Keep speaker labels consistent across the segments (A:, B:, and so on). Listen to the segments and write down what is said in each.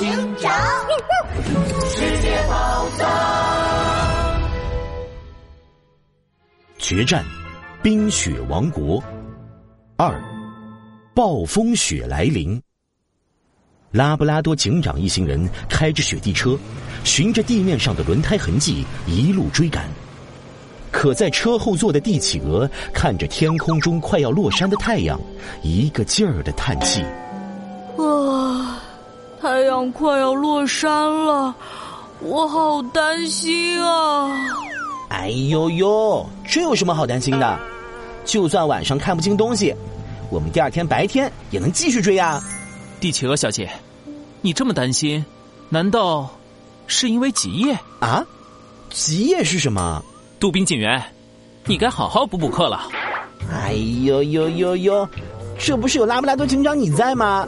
A: 警长，世界宝藏，
B: 决战冰雪王国二，暴风雪来临。拉布拉多警长一行人开着雪地车，循着地面上的轮胎痕迹一路追赶。可在车后座的帝企鹅看着天空中快要落山的太阳，一个劲儿的叹气。
C: 快要落山了，我好担心啊！
D: 哎呦呦，这有什么好担心的？就算晚上看不清东西，我们第二天白天也能继续追呀。
E: 帝企鹅小姐，你这么担心，难道是因为极夜
D: 啊？极夜是什么？
E: 杜宾警员，你该好好补补课了。
D: 哎呦呦呦呦，这不是有拉布拉多警长你在吗？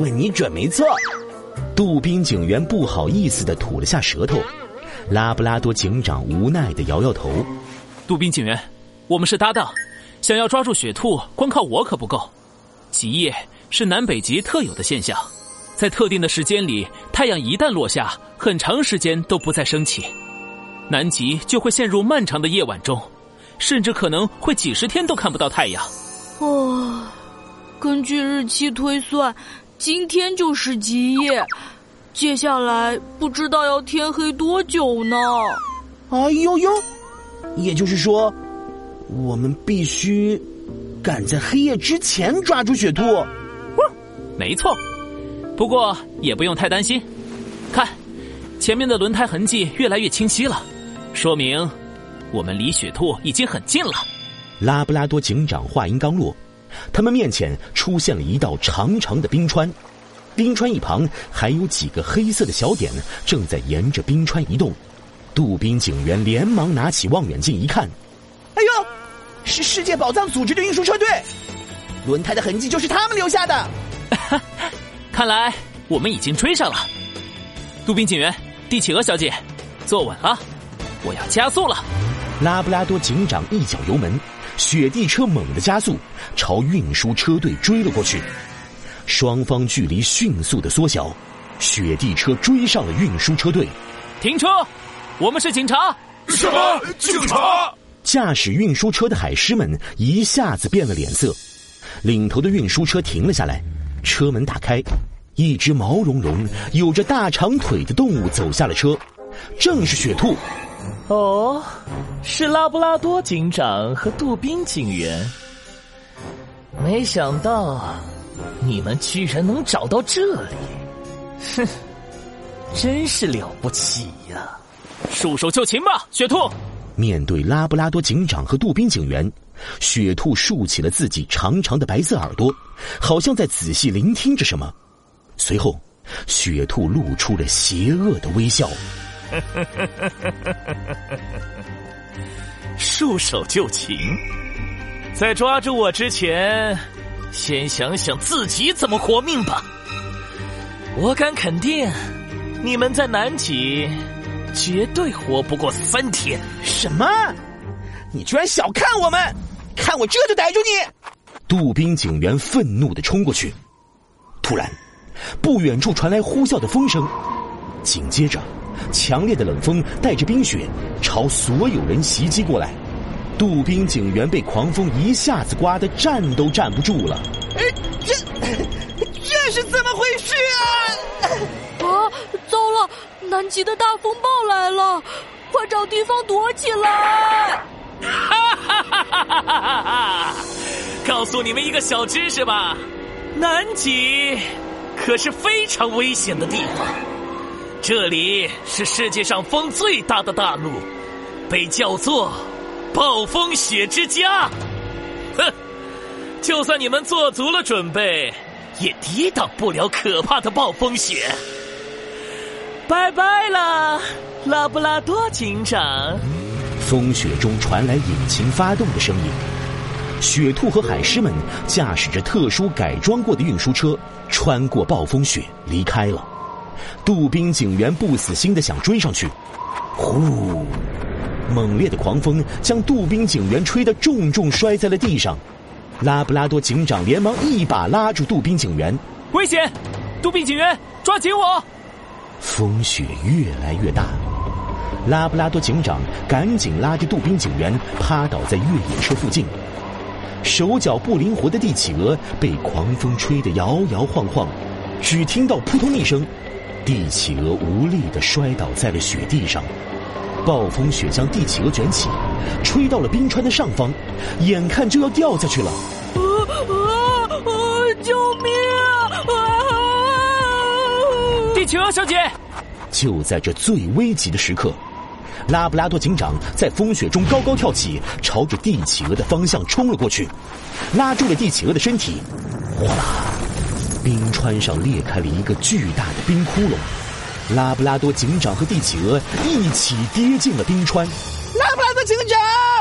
D: 问你准没错。
B: 杜宾警员不好意思的吐了下舌头，拉布拉多警长无奈的摇摇头。
E: 杜宾警员，我们是搭档，想要抓住雪兔，光靠我可不够。极夜是南北极特有的现象，在特定的时间里，太阳一旦落下，很长时间都不再升起。南极就会陷入漫长的夜晚中，甚至可能会几十天都看不到太阳。
C: 哦，根据日期推算，今天就是极夜，接下来不知道要天黑多久呢。
D: 哎呦呦，也就是说，我们必须赶在黑夜之前抓住雪兔。
E: 没错，不过也不用太担心，看，前面的轮胎痕迹越来越清晰了。说明，我们离雪兔已经很近了。
B: 拉布拉多警长话音刚落，他们面前出现了一道长长的冰川，冰川一旁还有几个黑色的小点正在沿着冰川移动。杜宾警员连忙拿起望远镜一看，
D: 哎呦，是世界宝藏组织的运输车队，轮胎的痕迹就是他们留下的。
E: 看来我们已经追上了。杜宾警员，帝企鹅小姐，坐稳了。我要加速了！
B: 拉布拉多警长一脚油门，雪地车猛地加速，朝运输车队追了过去。双方距离迅速的缩小，雪地车追上了运输车队。
E: 停车！我们是警察。
F: 什么警察？
B: 驾驶运输车的海狮们一下子变了脸色。领头的运输车停了下来，车门打开，一只毛茸茸、有着大长腿的动物走下了车，正是雪兔。
G: 哦，是拉布拉多警长和杜宾警员。没想到你们居然能找到这里，哼，真是了不起呀！
E: 束手就擒吧，雪兔！
B: 面对拉布拉多警长和杜宾警员，雪兔竖起了自己长长的白色耳朵，好像在仔细聆听着什么。随后，雪兔露出了邪恶的微笑。
G: 束手就擒，在抓住我之前，先想想自己怎么活命吧。我敢肯定，你们在南极绝对活不过三天。
D: 什么？你居然小看我们？看我这就逮住你！
B: 杜宾警员愤怒的冲过去。突然，不远处传来呼啸的风声，紧接着。强烈的冷风带着冰雪朝所有人袭击过来，杜宾警员被狂风一下子刮得站都站不住了。
D: 这 这是怎么回事
C: 啊？啊！糟了，南极的大风暴来了，快找地方躲起来！
G: 哈哈哈哈哈哈！告诉你们一个小知识吧，南极可是非常危险的地方。这里是世界上风最大的大陆，被叫做“暴风雪之家”。哼，就算你们做足了准备，也抵挡不了可怕的暴风雪。拜拜了，拉布拉多警长。
B: 风雪中传来引擎发动的声音，雪兔和海狮们驾驶着特殊改装过的运输车，穿过暴风雪离开了。杜宾警员不死心的想追上去，呼！猛烈的狂风将杜宾警员吹得重重摔在了地上。拉布拉多警长连忙一把拉住杜宾警员，
E: 危险！杜宾警员，抓紧我！
B: 风雪越来越大，拉布拉多警长赶紧拉着杜宾警员趴倒在越野车附近。手脚不灵活的帝企鹅被狂风吹得摇摇晃晃，只听到扑通一声，帝企鹅无力的摔倒在了雪地上。暴风雪将帝企鹅卷起，吹到了冰川的上方，眼看就要掉下去了。啊啊
C: 啊！救命啊！
E: 帝企鹅小姐，
B: 就在这最危急的时刻。拉布拉多警长在风雪中高高跳起，朝着帝企鹅的方向冲了过去，拉住了帝企鹅的身体。哗啦，冰川上裂开了一个巨大的冰窟窿，拉布拉多警长和帝企鹅一起跌进了冰川。
D: 拉布拉多警长。